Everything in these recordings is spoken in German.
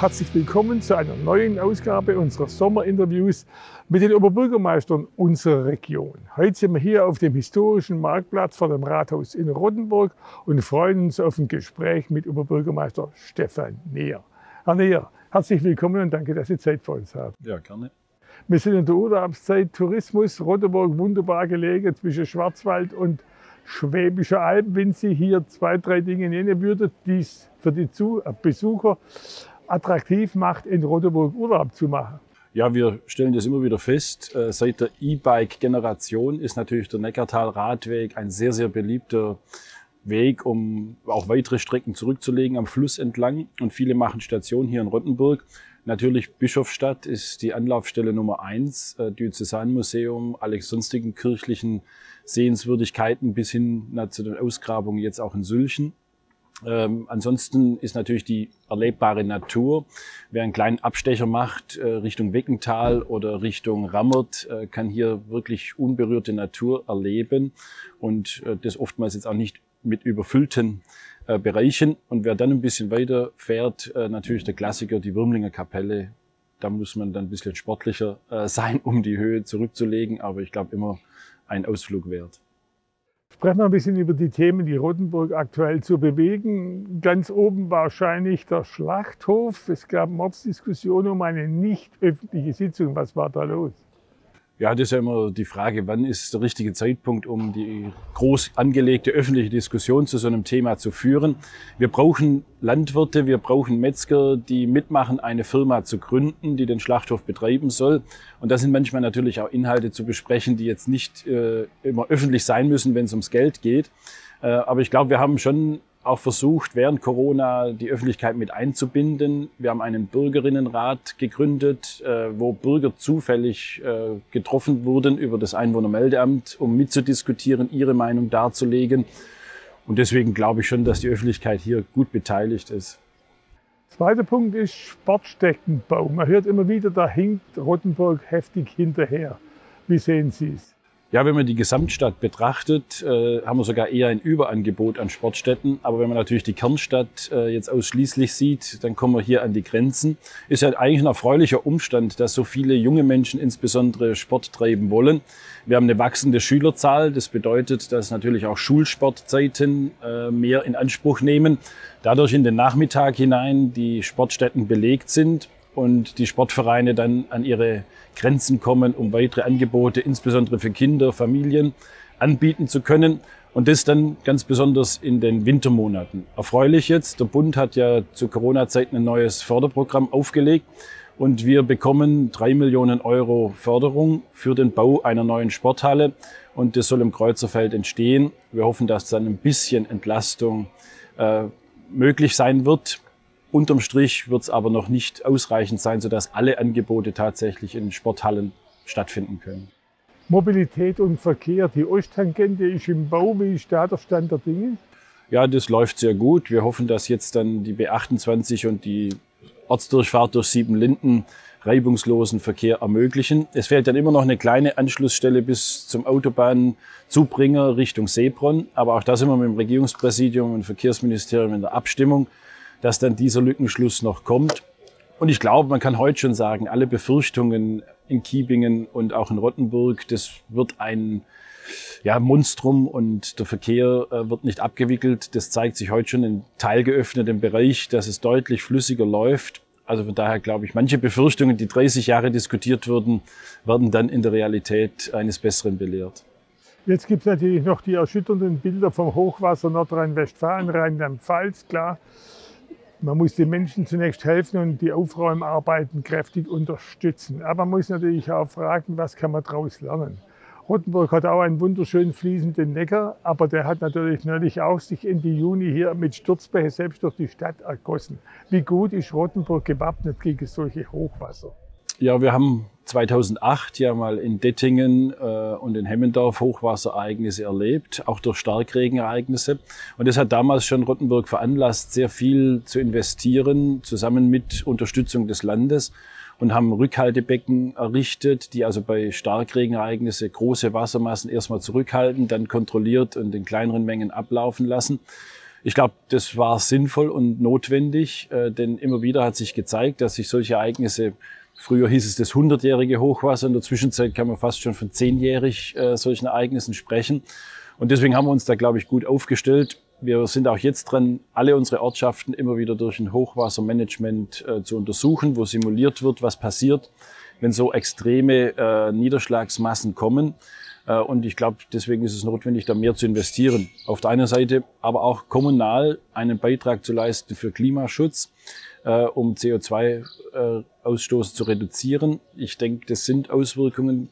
Herzlich willkommen zu einer neuen Ausgabe unserer Sommerinterviews mit den Oberbürgermeistern unserer Region. Heute sind wir hier auf dem historischen Marktplatz vor dem Rathaus in Rottenburg und freuen uns auf ein Gespräch mit Oberbürgermeister Stefan Neher. Herr Neher, herzlich willkommen und danke, dass Sie Zeit für uns haben. Ja, gerne. Wir sind in der Urlaubszeit Tourismus, Rottenburg wunderbar gelegen zwischen Schwarzwald und Schwäbischer Alb. Wenn Sie hier zwei, drei Dinge nennen würden, die es für die Besucher attraktiv macht, in Rotenburg Urlaub zu machen? Ja, wir stellen das immer wieder fest. Äh, seit der E-Bike-Generation ist natürlich der Neckartal-Radweg ein sehr, sehr beliebter Weg, um auch weitere Strecken zurückzulegen am Fluss entlang. Und viele machen Station hier in Rottenburg. Natürlich Bischofstadt ist die Anlaufstelle Nummer eins, äh, Diözesanmuseum, alle sonstigen kirchlichen Sehenswürdigkeiten bis hin zu den Ausgrabungen jetzt auch in Sülchen. Ähm, ansonsten ist natürlich die erlebbare Natur. Wer einen kleinen Abstecher macht äh, Richtung Weckental oder Richtung Rammert, äh, kann hier wirklich unberührte Natur erleben und äh, das oftmals jetzt auch nicht mit überfüllten äh, Bereichen. Und wer dann ein bisschen weiter fährt, äh, natürlich der Klassiker, die Würmlinger Kapelle. Da muss man dann ein bisschen sportlicher äh, sein, um die Höhe zurückzulegen, aber ich glaube immer ein Ausflug wert. Sprechen wir ein bisschen über die Themen, die Rotenburg aktuell zu bewegen. Ganz oben wahrscheinlich der Schlachthof. Es gab Mordsdiskussionen um eine nicht öffentliche Sitzung. Was war da los? Ja, das ist ja immer die Frage, wann ist der richtige Zeitpunkt, um die groß angelegte öffentliche Diskussion zu so einem Thema zu führen. Wir brauchen Landwirte, wir brauchen Metzger, die mitmachen, eine Firma zu gründen, die den Schlachthof betreiben soll. Und da sind manchmal natürlich auch Inhalte zu besprechen, die jetzt nicht äh, immer öffentlich sein müssen, wenn es ums Geld geht. Äh, aber ich glaube, wir haben schon auch versucht, während Corona die Öffentlichkeit mit einzubinden. Wir haben einen Bürgerinnenrat gegründet, äh, wo Bürger zufällig äh, getroffen wurden über das Einwohnermeldeamt, um mitzudiskutieren, ihre Meinung darzulegen. Und deswegen glaube ich schon, dass die Öffentlichkeit hier gut beteiligt ist. Zweiter Punkt ist Sportsteckenbau. Man hört immer wieder, da hinkt Rottenburg heftig hinterher. Wie sehen Sie es? Ja, wenn man die Gesamtstadt betrachtet, äh, haben wir sogar eher ein Überangebot an Sportstätten. Aber wenn man natürlich die Kernstadt äh, jetzt ausschließlich sieht, dann kommen wir hier an die Grenzen. Ist ja eigentlich ein erfreulicher Umstand, dass so viele junge Menschen insbesondere Sport treiben wollen. Wir haben eine wachsende Schülerzahl. Das bedeutet, dass natürlich auch Schulsportzeiten äh, mehr in Anspruch nehmen. Dadurch in den Nachmittag hinein die Sportstätten belegt sind und die Sportvereine dann an ihre Grenzen kommen, um weitere Angebote, insbesondere für Kinder, Familien, anbieten zu können. Und das dann ganz besonders in den Wintermonaten. Erfreulich jetzt, der Bund hat ja zu Corona-Zeiten ein neues Förderprogramm aufgelegt und wir bekommen drei Millionen Euro Förderung für den Bau einer neuen Sporthalle und das soll im Kreuzerfeld entstehen. Wir hoffen, dass dann ein bisschen Entlastung äh, möglich sein wird. Unterm Strich wird es aber noch nicht ausreichend sein, sodass alle Angebote tatsächlich in Sporthallen stattfinden können. Mobilität und Verkehr, die Osttangente ist im Bau. Wie ist da der Stand der Dinge? Ja, das läuft sehr gut. Wir hoffen, dass jetzt dann die B28 und die Ortsdurchfahrt durch Siebenlinden reibungslosen Verkehr ermöglichen. Es fehlt dann immer noch eine kleine Anschlussstelle bis zum Autobahnzubringer Richtung Seebronn. Aber auch da sind wir mit dem Regierungspräsidium und Verkehrsministerium in der Abstimmung dass dann dieser Lückenschluss noch kommt. Und ich glaube, man kann heute schon sagen, alle Befürchtungen in Kiebingen und auch in Rottenburg, das wird ein ja, Monstrum und der Verkehr äh, wird nicht abgewickelt. Das zeigt sich heute schon in teilgeöffnetem Bereich, dass es deutlich flüssiger läuft. Also von daher glaube ich, manche Befürchtungen, die 30 Jahre diskutiert wurden, werden dann in der Realität eines Besseren belehrt. Jetzt gibt es natürlich noch die erschütternden Bilder vom Hochwasser Nordrhein-Westfalen, Rheinland-Pfalz, klar. Man muss den Menschen zunächst helfen und die Aufräumarbeiten kräftig unterstützen. Aber man muss natürlich auch fragen, was kann man daraus lernen. Rottenburg hat auch einen wunderschönen fließenden Neckar, aber der hat natürlich neulich auch sich Ende Juni hier mit Sturzbäche selbst durch die Stadt ergossen. Wie gut ist Rottenburg gewappnet gegen solche Hochwasser? Ja, wir haben 2008 ja mal in Dettingen äh, und in Hemmendorf Hochwasserereignisse erlebt, auch durch Starkregenereignisse. Und das hat damals schon Rottenburg veranlasst, sehr viel zu investieren, zusammen mit Unterstützung des Landes. und haben Rückhaltebecken errichtet, die also bei Starkregenereignissen große Wassermassen erstmal zurückhalten, dann kontrolliert und in kleineren Mengen ablaufen lassen. Ich glaube, das war sinnvoll und notwendig, äh, denn immer wieder hat sich gezeigt, dass sich solche Ereignisse Früher hieß es das hundertjährige Hochwasser. In der Zwischenzeit kann man fast schon von zehnjährig äh, solchen Ereignissen sprechen. Und deswegen haben wir uns da, glaube ich, gut aufgestellt. Wir sind auch jetzt dran, alle unsere Ortschaften immer wieder durch ein Hochwassermanagement äh, zu untersuchen, wo simuliert wird, was passiert, wenn so extreme äh, Niederschlagsmassen kommen. Äh, und ich glaube, deswegen ist es notwendig, da mehr zu investieren. Auf der einen Seite aber auch kommunal einen Beitrag zu leisten für Klimaschutz, äh, um CO2-Ausstoß äh, zu reduzieren. Ich denke, das sind Auswirkungen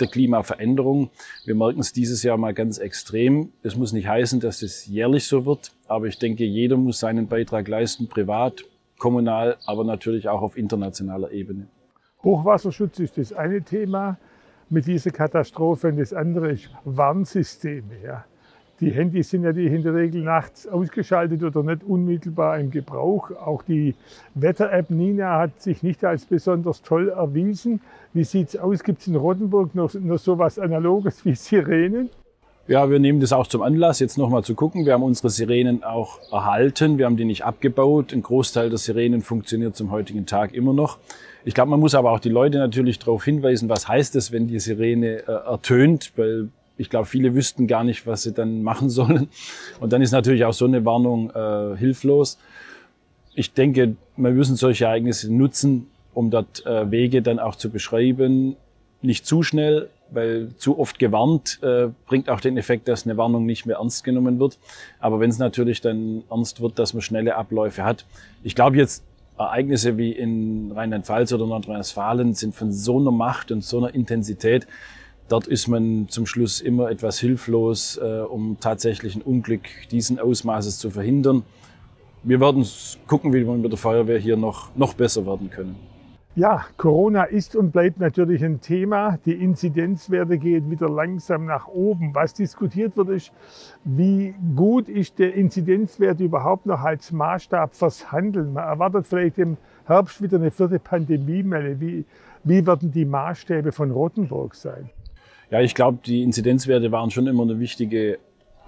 der Klimaveränderung. Wir merken es dieses Jahr mal ganz extrem. Es muss nicht heißen, dass es jährlich so wird, aber ich denke, jeder muss seinen Beitrag leisten, privat, kommunal, aber natürlich auch auf internationaler Ebene. Hochwasserschutz ist das eine Thema mit dieser Katastrophe und das andere ist Warnsysteme. Ja. Die Handys sind ja in der Regel nachts ausgeschaltet oder nicht unmittelbar im Gebrauch. Auch die Wetter-App Nina hat sich nicht als besonders toll erwiesen. Wie sieht es aus? Gibt es in Rottenburg noch, noch so was Analoges wie Sirenen? Ja, wir nehmen das auch zum Anlass, jetzt nochmal zu gucken. Wir haben unsere Sirenen auch erhalten. Wir haben die nicht abgebaut. Ein Großteil der Sirenen funktioniert zum heutigen Tag immer noch. Ich glaube, man muss aber auch die Leute natürlich darauf hinweisen, was heißt es, wenn die Sirene äh, ertönt, weil ich glaube, viele wüssten gar nicht, was sie dann machen sollen. Und dann ist natürlich auch so eine Warnung äh, hilflos. Ich denke, wir müssen solche Ereignisse nutzen, um dort äh, Wege dann auch zu beschreiben. Nicht zu schnell, weil zu oft gewarnt äh, bringt auch den Effekt, dass eine Warnung nicht mehr ernst genommen wird. Aber wenn es natürlich dann ernst wird, dass man schnelle Abläufe hat. Ich glaube jetzt, Ereignisse wie in Rheinland-Pfalz oder Nordrhein-Westfalen sind von so einer Macht und so einer Intensität, Dort ist man zum Schluss immer etwas hilflos, äh, um tatsächlich ein Unglück diesen Ausmaßes zu verhindern. Wir werden gucken, wie wir mit der Feuerwehr hier noch, noch besser werden können. Ja, Corona ist und bleibt natürlich ein Thema. Die Inzidenzwerte gehen wieder langsam nach oben. Was diskutiert wird, ist, wie gut ist der Inzidenzwert überhaupt noch als Maßstab fürs Handeln? Man erwartet vielleicht im Herbst wieder eine vierte Pandemiemelle. Wie, wie werden die Maßstäbe von Rottenburg sein? Ja, ich glaube, die Inzidenzwerte waren schon immer eine wichtige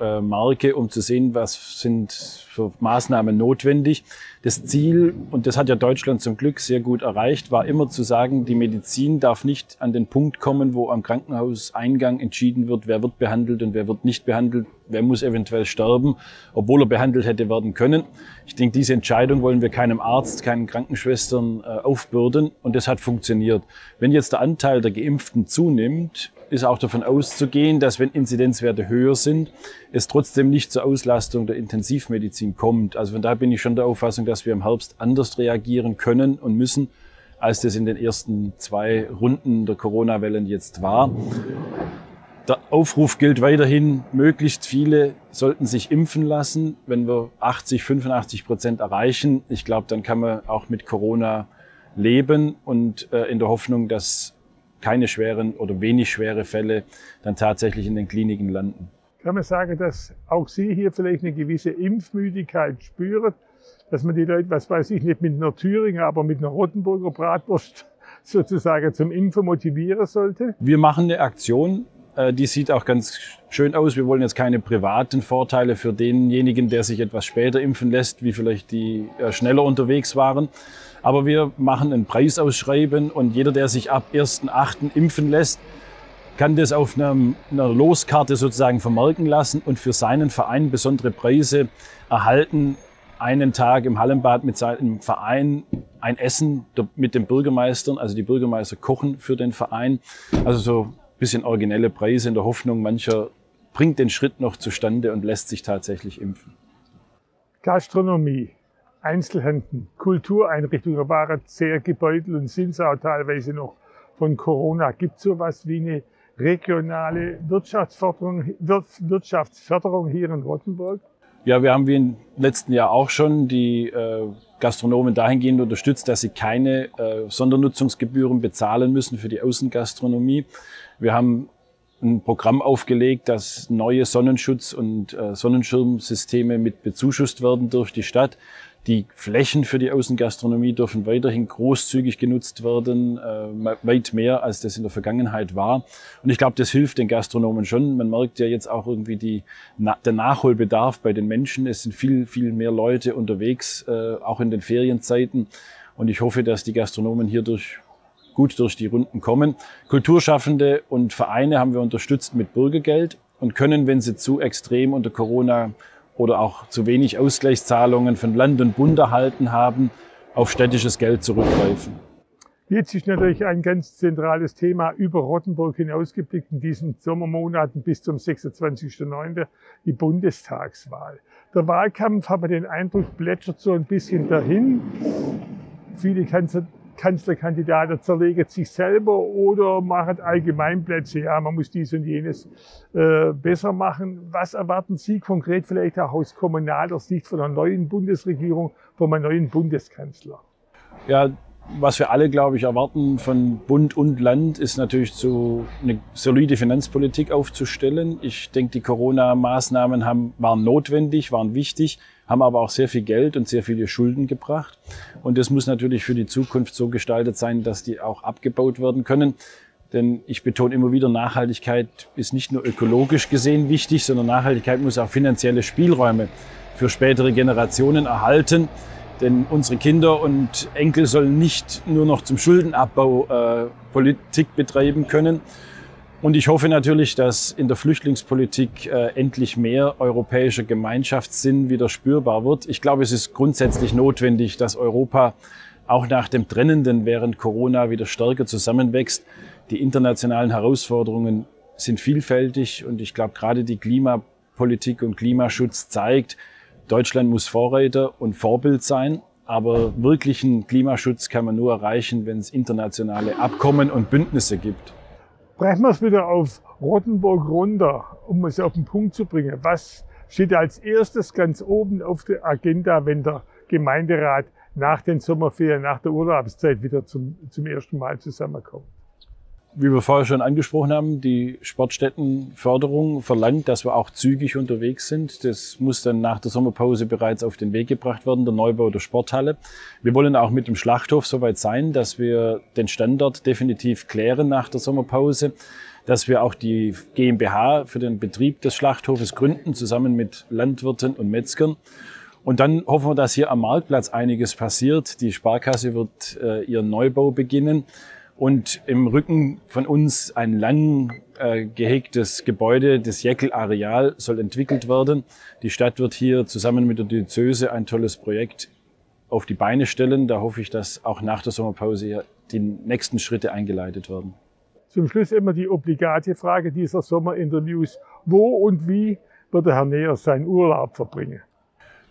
äh, Marke, um zu sehen, was sind für Maßnahmen notwendig. Das Ziel, und das hat ja Deutschland zum Glück sehr gut erreicht, war immer zu sagen, die Medizin darf nicht an den Punkt kommen, wo am Krankenhauseingang entschieden wird, wer wird behandelt und wer wird nicht behandelt, wer muss eventuell sterben, obwohl er behandelt hätte werden können. Ich denke, diese Entscheidung wollen wir keinem Arzt, keinen Krankenschwestern äh, aufbürden und das hat funktioniert. Wenn jetzt der Anteil der Geimpften zunimmt, ist auch davon auszugehen, dass wenn Inzidenzwerte höher sind, es trotzdem nicht zur Auslastung der Intensivmedizin kommt. Also von daher bin ich schon der Auffassung, dass wir im Herbst anders reagieren können und müssen, als das in den ersten zwei Runden der Corona-Wellen jetzt war. Der Aufruf gilt weiterhin, möglichst viele sollten sich impfen lassen. Wenn wir 80, 85 Prozent erreichen, ich glaube, dann kann man auch mit Corona leben und äh, in der Hoffnung, dass keine schweren oder wenig schwere Fälle dann tatsächlich in den Kliniken landen. Kann man sagen, dass auch Sie hier vielleicht eine gewisse Impfmüdigkeit spüren, dass man die Leute, was weiß ich, nicht mit einer Thüringer, aber mit einer Rottenburger Bratwurst sozusagen zum Impfen motivieren sollte? Wir machen eine Aktion, die sieht auch ganz schön aus. Wir wollen jetzt keine privaten Vorteile für denjenigen, der sich etwas später impfen lässt, wie vielleicht die äh, schneller unterwegs waren. Aber wir machen ein Preisausschreiben und jeder, der sich ab 1.8. impfen lässt, kann das auf einer, einer Loskarte sozusagen vermerken lassen und für seinen Verein besondere Preise erhalten. Einen Tag im Hallenbad mit seinem Verein, ein Essen mit den Bürgermeistern, also die Bürgermeister kochen für den Verein. Also so bisschen originelle Preise in der Hoffnung, mancher bringt den Schritt noch zustande und lässt sich tatsächlich impfen. Gastronomie. Einzelhänden, Kultureinrichtungen waren sehr gebeutelt und sind es auch teilweise noch von Corona. Gibt es sowas wie eine regionale Wirtschaftsförderung, Wirtschaftsförderung hier in Rottenburg? Ja, wir haben wie im letzten Jahr auch schon die äh, Gastronomen dahingehend unterstützt, dass sie keine äh, Sondernutzungsgebühren bezahlen müssen für die Außengastronomie. Wir haben ein Programm aufgelegt, dass neue Sonnenschutz- und äh, Sonnenschirmsysteme mit bezuschusst werden durch die Stadt Die Flächen für die Außengastronomie dürfen weiterhin großzügig genutzt werden, äh, weit mehr als das in der Vergangenheit war. Und ich glaube, das hilft den Gastronomen schon. Man merkt ja jetzt auch irgendwie die, der Nachholbedarf bei den Menschen. Es sind viel, viel mehr Leute unterwegs, äh, auch in den Ferienzeiten. Und ich hoffe, dass die Gastronomen hierdurch gut durch die Runden kommen. Kulturschaffende und Vereine haben wir unterstützt mit Bürgergeld und können, wenn sie zu extrem unter Corona oder auch zu wenig Ausgleichszahlungen von Land und Bund erhalten haben, auf städtisches Geld zurückgreifen. Jetzt ist natürlich ein ganz zentrales Thema über Rottenburg hinausgeblickt in diesen Sommermonaten bis zum 26.09. die Bundestagswahl. Der Wahlkampf, haben wir den Eindruck, plätschert so ein bisschen dahin. Viele Kanzlerkandidaten zerlegen sich selber oder machen Allgemeinplätze. Ja, man muss dies und jenes äh, besser machen. Was erwarten Sie konkret vielleicht auch aus kommunaler Sicht von einer neuen Bundesregierung, von einem neuen Bundeskanzler? Ja, was wir alle, glaube ich, erwarten von Bund und Land, ist natürlich so eine solide Finanzpolitik aufzustellen. Ich denke, die Corona-Maßnahmen haben, waren notwendig, waren wichtig haben aber auch sehr viel Geld und sehr viele Schulden gebracht. Und das muss natürlich für die Zukunft so gestaltet sein, dass die auch abgebaut werden können. Denn ich betone immer wieder, Nachhaltigkeit ist nicht nur ökologisch gesehen wichtig, sondern Nachhaltigkeit muss auch finanzielle Spielräume für spätere Generationen erhalten. Denn unsere Kinder und Enkel sollen nicht nur noch zum Schuldenabbau äh, Politik betreiben können, und ich hoffe natürlich, dass in der Flüchtlingspolitik äh, endlich mehr europäischer Gemeinschaftssinn wieder spürbar wird. Ich glaube, es ist grundsätzlich notwendig, dass Europa auch nach dem Trennenden während Corona wieder stärker zusammenwächst. Die internationalen Herausforderungen sind vielfältig und ich glaube, gerade die Klimapolitik und Klimaschutz zeigt, Deutschland muss Vorreiter und Vorbild sein. Aber wirklichen Klimaschutz kann man nur erreichen, wenn es internationale Abkommen und Bündnisse gibt. Brechen wir es wieder auf Rottenburg runter, um es auf den Punkt zu bringen. Was steht als erstes ganz oben auf der Agenda, wenn der Gemeinderat nach den Sommerferien, nach der Urlaubszeit wieder zum, zum ersten Mal zusammenkommt? Wie wir vorher schon angesprochen haben, die Sportstättenförderung verlangt, dass wir auch zügig unterwegs sind. Das muss dann nach der Sommerpause bereits auf den Weg gebracht werden, der Neubau der Sporthalle. Wir wollen auch mit dem Schlachthof soweit sein, dass wir den Standort definitiv klären nach der Sommerpause, dass wir auch die GmbH für den Betrieb des Schlachthofes gründen, zusammen mit Landwirten und Metzgern. Und dann hoffen wir, dass hier am Marktplatz einiges passiert. Die Sparkasse wird äh, ihren Neubau beginnen. Und im Rücken von uns ein lang äh, gehegtes Gebäude, das Jäckel-Areal, soll entwickelt werden. Die Stadt wird hier zusammen mit der Diözese ein tolles Projekt auf die Beine stellen. Da hoffe ich, dass auch nach der Sommerpause die nächsten Schritte eingeleitet werden. Zum Schluss immer die obligate Frage dieser Sommerinterviews. Wo und wie wird der Herr Neher seinen Urlaub verbringen?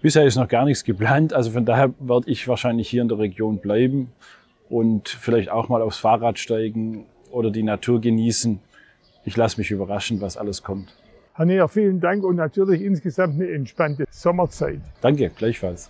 Bisher ist noch gar nichts geplant. Also von daher werde ich wahrscheinlich hier in der Region bleiben und vielleicht auch mal aufs Fahrrad steigen oder die Natur genießen. Ich lasse mich überraschen, was alles kommt. Herr Neher, vielen Dank und natürlich insgesamt eine entspannte Sommerzeit. Danke, gleichfalls.